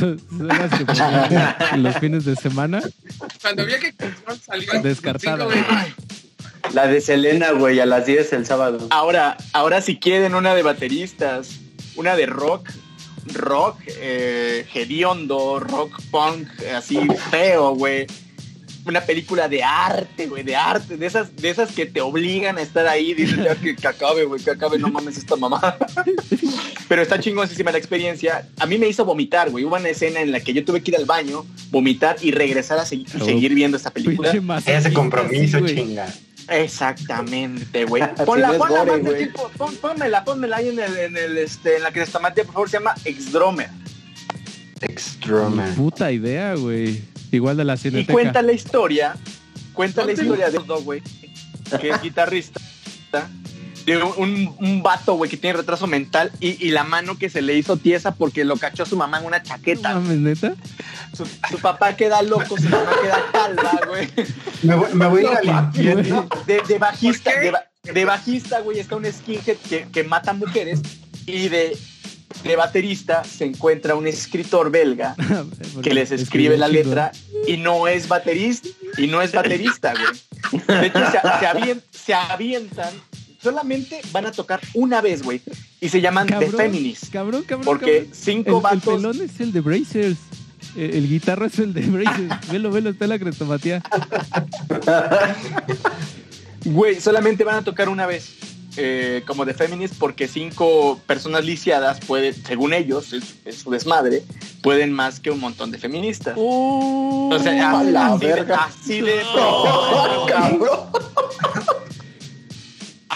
Son son las que ponían en los fines de semana. Cuando vi que Control salió. Descartada. cinco, güey, La de Selena, güey, a las 10 el sábado. Ahora, ahora si quieren una de bateristas, una de rock, rock eh, hediondo, rock punk, así feo, güey. Una película de arte, güey, de arte, de esas, de esas que te obligan a estar ahí, dices ya que, que acabe, güey, que acabe, no mames esta mamá. Pero está chingosísima la experiencia. A mí me hizo vomitar, güey. Hubo una escena en la que yo tuve que ir al baño, vomitar y regresar a segui- y Oh. seguir viendo esta película. Ese compromiso, sí, chinga. Exactamente, güey. Ponla, no es ponla, gore, güey. tipo, pon- pónmela, pónmela ahí en el, en el, este, en la que está por favor, se llama Exdromer. Extreme. Puta idea, güey. Igual de la Y cineteca. cuenta la historia, cuenta la historia de dos, güey, que es guitarrista, de un, un, vato, güey, que tiene retraso mental y, y la mano que se le hizo tiesa porque lo cachó su mamá en una No chaqueta. mames, neta. Su, su papá queda loco, su mamá queda calva, güey. Me, voy- me voy a ir infierno. De, de bajista, de, ba- de bajista, güey, está un skinhead que, que mata mujeres y de, de baterista se encuentra un escritor belga que les escribe la letra y no es baterista y no es baterista, güey. De hecho, se, se avien- se avientan, solamente van a tocar una vez, güey, y se llaman The Cabrón, Feminists, Cabrón, cabrón. porque cabrón. cinco El, el pelón es el de Brazers. El, el guitarra es el de Brazers. velo, velo, está la crestomatía. Güey, solamente van a tocar una vez. eh, como de feminist porque cinco personas lisiadas pueden, según ellos, es, es su desmadre, pueden más que un montón de feministas. ¡Oh! O sea, a así, la así de, verga. así de ¡Oh, cabrón!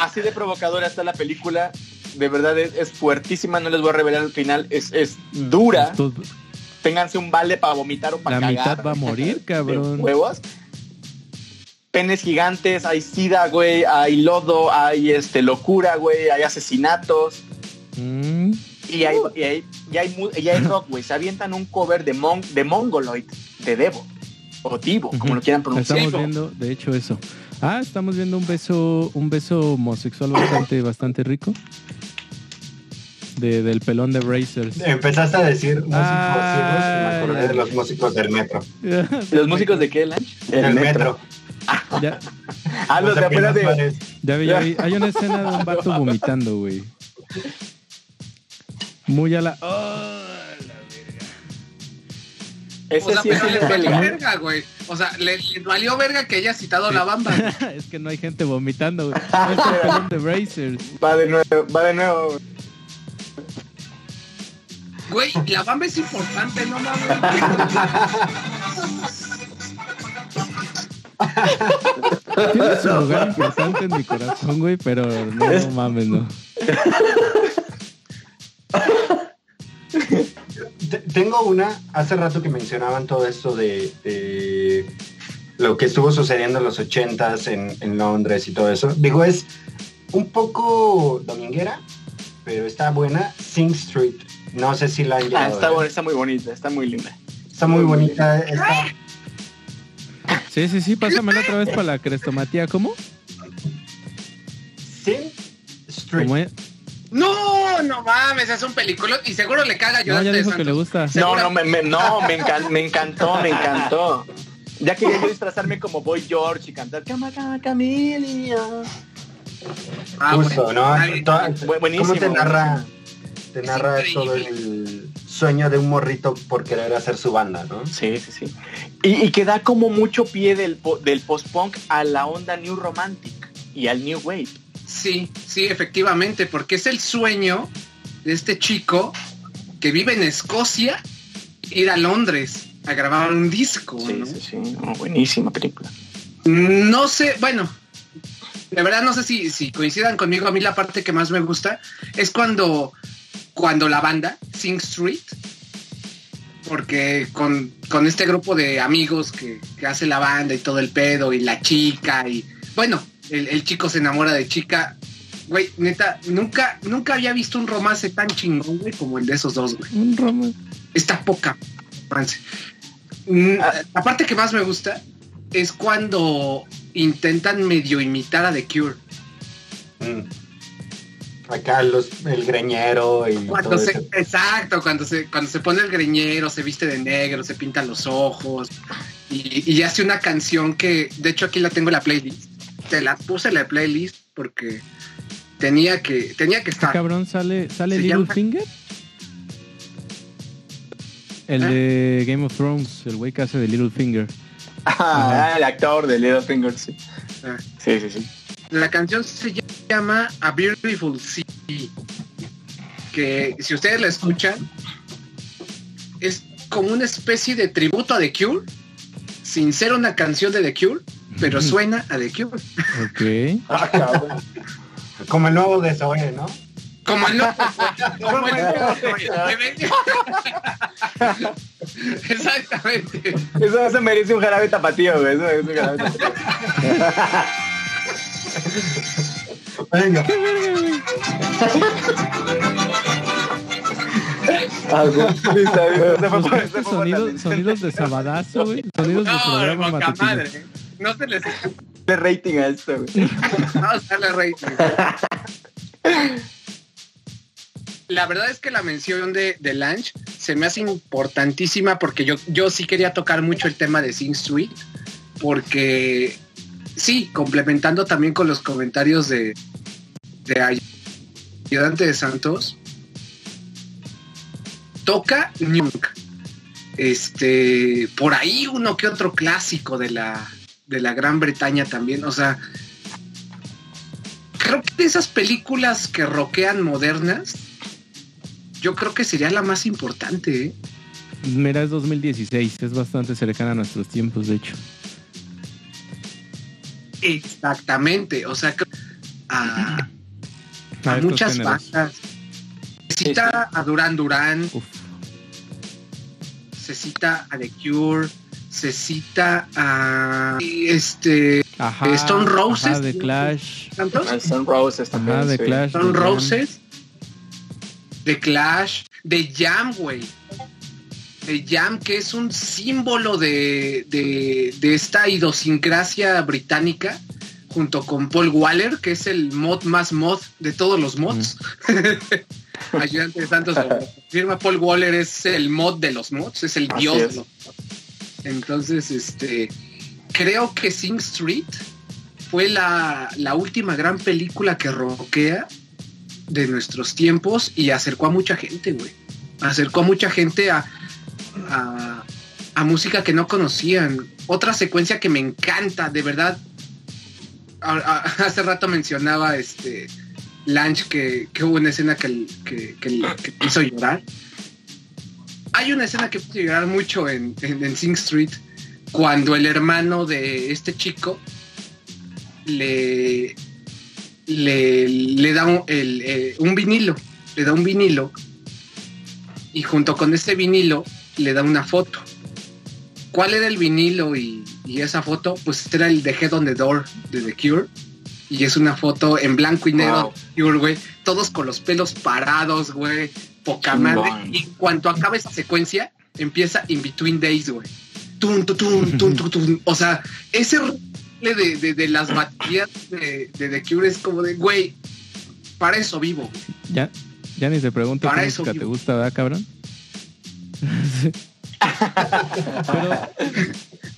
Así de provocadora está la película. De verdad es, es fuertísima, no les voy a revelar el final, es, es dura. Esto- Ténganse un vale para vomitar o para la cagar. mitad va a morir, cabrón. huevos. Penes gigantes, hay sida, güey, hay lodo, hay este locura, güey, hay asesinatos Mm, y hay, y hay, y hay, y hay rock, güey. Se avientan un cover de, Mon de Mongoloid, de Devo. o Divo, como lo quieran pronunciar. Estamos viendo, de hecho, eso. Ah, estamos viendo un beso, un beso homosexual bastante, bastante rico. De, del pelón de Brazers. Empezaste a decir músicos Ah, me acordé de los músicos del metro. ¿Los músicos de qué, Lanch? Del metro. Ya, Ah, los de afuera de... Ya vi, ya vi. Hay una escena de un vato vomitando, güey. Muy a la. ¡Oh! Ese O sea, sí pero es le valió verga, güey. O sea, le, le valió verga que haya citado la bamba. güey. es que no hay gente vomitando, güey. Es el pelón de Brazers. Va de nuevo, va de nuevo. Güey, la bamba es importante, no mames. Tiene su lugar importante en mi corazón, güey, pero no, no mames, no. Tengo una, hace rato que mencionaban todo esto de, de lo que estuvo sucediendo en los ochentas en, en Londres y todo eso. Digo, es un poco dominguera, pero está buena. Sing Street. No sé si la han Ah, está, buena, está muy bonita, está muy linda. Está muy bonita. Está, Sí, sí, sí, pásamela otra vez para la crestomatía. ¿Cómo? Sing Street. ¿Cómo es? No, no mames, es un película y seguro le caga a No, Jonathan ya de dijo que Santos. le gusta. No, Segura- no, me, me- no, me, encan- me encantó, me encantó. Ya quería yo disfrazarme como Boy George y cantar Cama, cama, Camilia. Ah, Justo, bueno. ¿no? Buenísimo, ¿Cómo te narra, te narra todo el sueño de un morrito por querer hacer su banda, ¿no? Sí, sí, sí. Y, y que da como mucho pie del post-punk a la onda New Romantic y al New Wave. Sí, sí, efectivamente, porque es el sueño de este chico que vive en Escocia ir a Londres a grabar un disco, Sí, ¿no? sí, sí. No, buenísima película. No sé, bueno, de verdad no sé si, si coincidan conmigo. A mí la parte que más me gusta es cuando, cuando la banda, Sing Street, porque con, con este grupo de amigos que, que hace la banda y todo el pedo y la chica y bueno, el, el chico se enamora de chica. Güey, neta, nunca, nunca había visto un romance tan chingón, güey, como el de esos dos, güey. Un romance. Está poca romance. Mm, La parte que más me gusta es cuando intentan medio imitar a The Cure. Mm. Acá los, el greñero y Cuando todo se, eso. exacto, cuando se, cuando se pone el greñero, se viste de negro, se pinta los ojos y, y hace una canción que, de hecho, aquí la tengo en la playlist. Te la puse en la playlist porque tenía que, tenía que Este estar. cabrón sale, sale Little llama- Finger. El ¿Eh? de Game of Thrones, el güey que hace de Little Finger. Ah, el actor de Little Finger, sí. Ah. Sí, sí, sí. La canción se llama A Beautiful Sea, que si ustedes la escuchan, es como una especie de tributo a The Cure, sin ser una canción de The Cure, pero suena a The Cure. Ok. Ah, cabrón. Como el nuevo de Zoe, ¿no? Como el no- como el Exactamente. Eso se merece un jarabe tapatío, güey. Eso es un jarabe tapatío. Venga. Ah, Estos fue por sonidos, de sabadazo, güey. Sonidos de No, programa poca matutino. madre. No se les de rating a esto, güey. A darle rating. La verdad es que la mención de, de Lange se me hace importantísima porque yo, yo sí quería tocar mucho el tema de Sing Street, porque sí, complementando también con los comentarios de, de ayudante de Santos, toca York. Este, por ahí uno que otro clásico de la, de la Gran Bretaña también, o sea, creo que de esas películas que roquean modernas, yo creo que sería la más importante. ¿eh? Mira, es 2016, es bastante cercana a nuestros tiempos, de hecho. Exactamente, o sea, que- a, A muchas géneros. bandas. Se cita a Duran Duran, se cita a The Cure, se cita a este Ajá. Stone Roses. Ajá, de Clash. Sun Roses Ajá, también. de sí. Clash. Stone de Jam. Roses, de Clash, de Jam, güey. de Jam, que es un símbolo de, de, de esta idiosincrasia británica, junto con Paul Waller, que es el mod más mod de todos los mods. Ayudante de Santos firma Paul Waller es el mod de los mods, es el Así dios es. de los mods. Entonces, este creo que Sing Street fue la, la última gran película que roquea de nuestros tiempos y acercó a mucha gente, güey. Acercó a mucha gente a, a, música que no conocían. Otra secuencia que me encanta, de verdad. hace rato mencionaba este Lange que, que hubo una escena que, que, que, que hizo llorar. Hay una escena que hizo llorar mucho en, en, en Sing Street cuando el hermano de este chico le, le, le da un, el, eh, un vinilo, le da un vinilo y junto con este vinilo le da una foto. ¿Cuál era el vinilo y, y esa foto? Pues era el de Head on the Door de The Cure. Y es una foto en blanco y negro Wow. de The Cure, güey. Todos con los pelos parados, güey. Poca madre. Y en cuanto acaba esa secuencia, empieza In Between Days, güey. Tun, tun, tun, tun, tun, tun. O sea, ese de, de, de las baterías de, de The Cure es como de, güey, para eso vivo. güey. Ya, ya ni te pregunto Para qué eso música te gusta, ¿verdad, cabrón? Pero,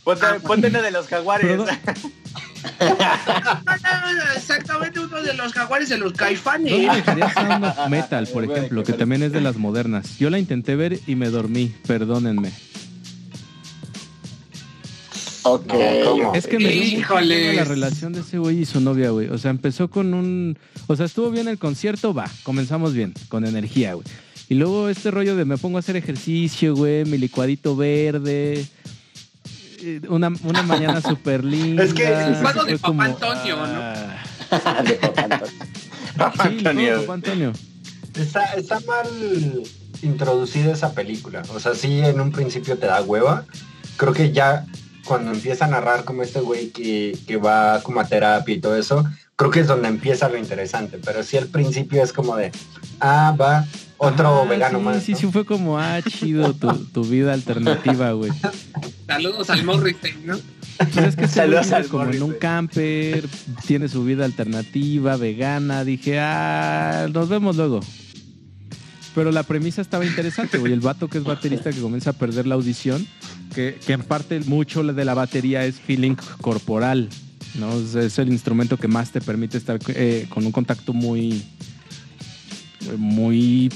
Ponte, ponte una de los jaguares. Pero- Exactamente uno de los jaguares de los caifanes. ¿dónde dejarías Sound of Metal, por ejemplo, que también es de las modernas? Yo la intenté ver y me dormí, perdónenme. ok. ¿cómo? Es que me dio la relación de ese güey y su novia, güey. O sea, empezó con un... O sea, estuvo bien el concierto, va, comenzamos bien, con energía, güey. Y luego este rollo de me pongo a hacer ejercicio, güey, mi licuadito verde, una, una mañana súper linda. Es que el licuado de Fue Papá Antonio, ¿no? ah, De Papá Antonio. Sí, de. Papá Antonio. Está, está mal introducida esa película. O sea, sí, en un principio te da hueva. Creo que ya cuando empieza a narrar como este güey que, que va como a terapia y todo eso, creo que es donde empieza lo interesante. Pero sí, al principio es como de, ah, va, otro Ah, vegano sí, más. Sí, ¿no? sí, fue como, ah, chido tu, tu vida alternativa, güey. Saludos al Morrissey, ¿no? Pues es que ese Saludos al como en un camper, tiene su vida alternativa, vegana. Dije, ah, nos vemos luego. Pero la premisa estaba interesante, güey. El vato que es baterista que comienza a perder la audición, que, que en parte mucho de la batería es feeling corporal, ¿no? Es, es el instrumento que más te permite estar eh, con un contacto muy, muy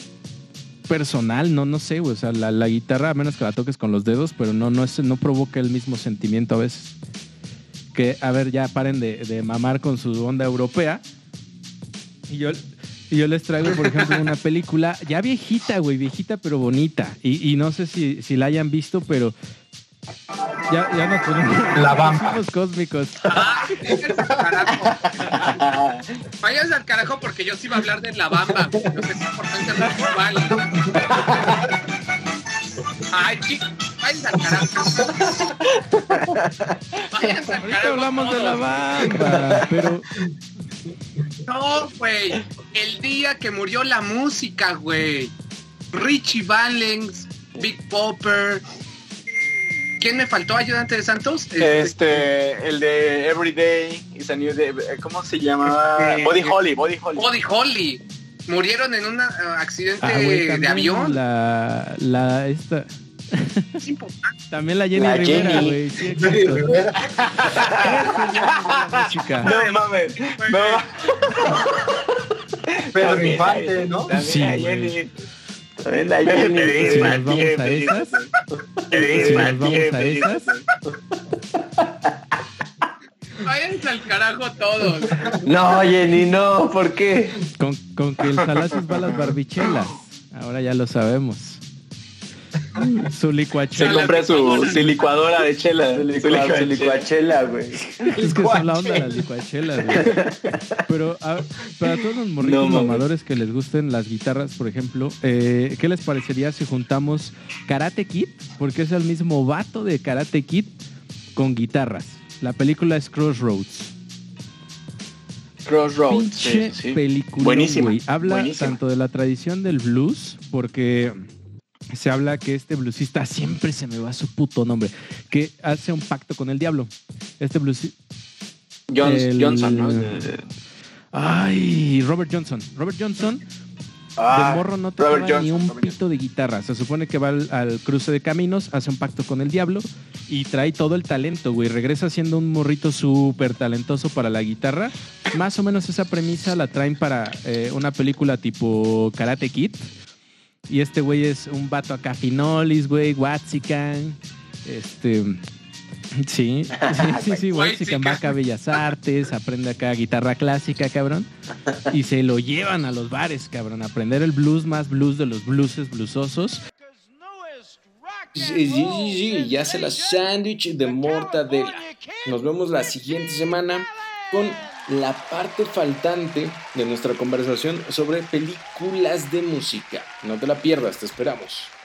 personal, no, no sé, güey. O sea, la, la guitarra, a menos que la toques con los dedos, pero no, no, es, no provoca el mismo sentimiento a veces. Que, a ver, ya paren de, de mamar con su onda europea. Y yo, y yo les traigo, por ejemplo, una película ya viejita, güey, viejita pero bonita. Y, y no sé si, si la hayan visto, pero ya, ya nos ponemos La Bamba. nos cósmicos. Váyanse al carajo. Váyanse al carajo porque yo sí iba a hablar de la bamba. No sé es importante ritual. Ay, chicos, váyanse al carajo. Váyanse al Ahorita carajo. hablamos de la bamba, pero No, güey. El día que murió la música, güey. Richie Valens, Big Popper. ¿Quién me faltó? ¿Ayudante de Santos? Este, Este, el de Everyday is a New Day. ¿Cómo se llamaba? Eh, Body Holly, Body Holly. Buddy Holly. Murieron en un accidente Ah, güey, de avión. La, la, esta, Es importante. también la Jenny La Rivera, güey. Sí. No mames. No. También Infante, la- ¿no? También Sí. Jenny. La Jenny. Si nos vamos a esas, si nos vamos a esas, Váyanse al carajo todos. No, Jenny, no, ¿por qué? con, con que el Salacios va a las barbichelas. Ahora ya lo sabemos. Su Se licuachela. compra su, su licuadora de chela. Su Su licua- su licuachela. güey. Es que son la onda de las licuachelas, güey. Pero a- para todos los morritos No, mamadores que les gusten las guitarras, por ejemplo, eh, ¿qué les parecería si juntamos Karate Kid? Porque es el mismo vato de Karate Kid con guitarras. La película es Crossroads. Crossroads. Pinche sí, sí. película, Buenísima. Habla buenísima. tanto de la tradición del blues, porque se habla que este bluesista, siempre se me va su puto nombre, que hace un pacto con el diablo. Este bluesista... Jones- El- Johnson, ¿no? Ay, Robert Johnson. Robert Johnson Ah, de morro no Robert tocaba ni Johnson, un Robert Johnson. pito de guitarra. Se supone que va al, al cruce de caminos, hace un pacto con el diablo y trae todo el talento, güey. Regresa siendo un morrito súper talentoso para la guitarra. Más o menos esa premisa la traen para eh, una película tipo Karate Kid. Y este güey es un vato acá finolis, güey, Watsican. Este. Sí, sí, sí, sí, Watsican va acá a Bellas Artes, aprende acá guitarra clásica, cabrón. Y se lo llevan a los bares, cabrón, a aprender el blues más blues de los blueses bluesosos. Sí, sí, sí, sí, ya se la sándwich de mortadela. Nos vemos la siguiente semana con la parte faltante de nuestra conversación sobre películas de música. No te la pierdas, te esperamos.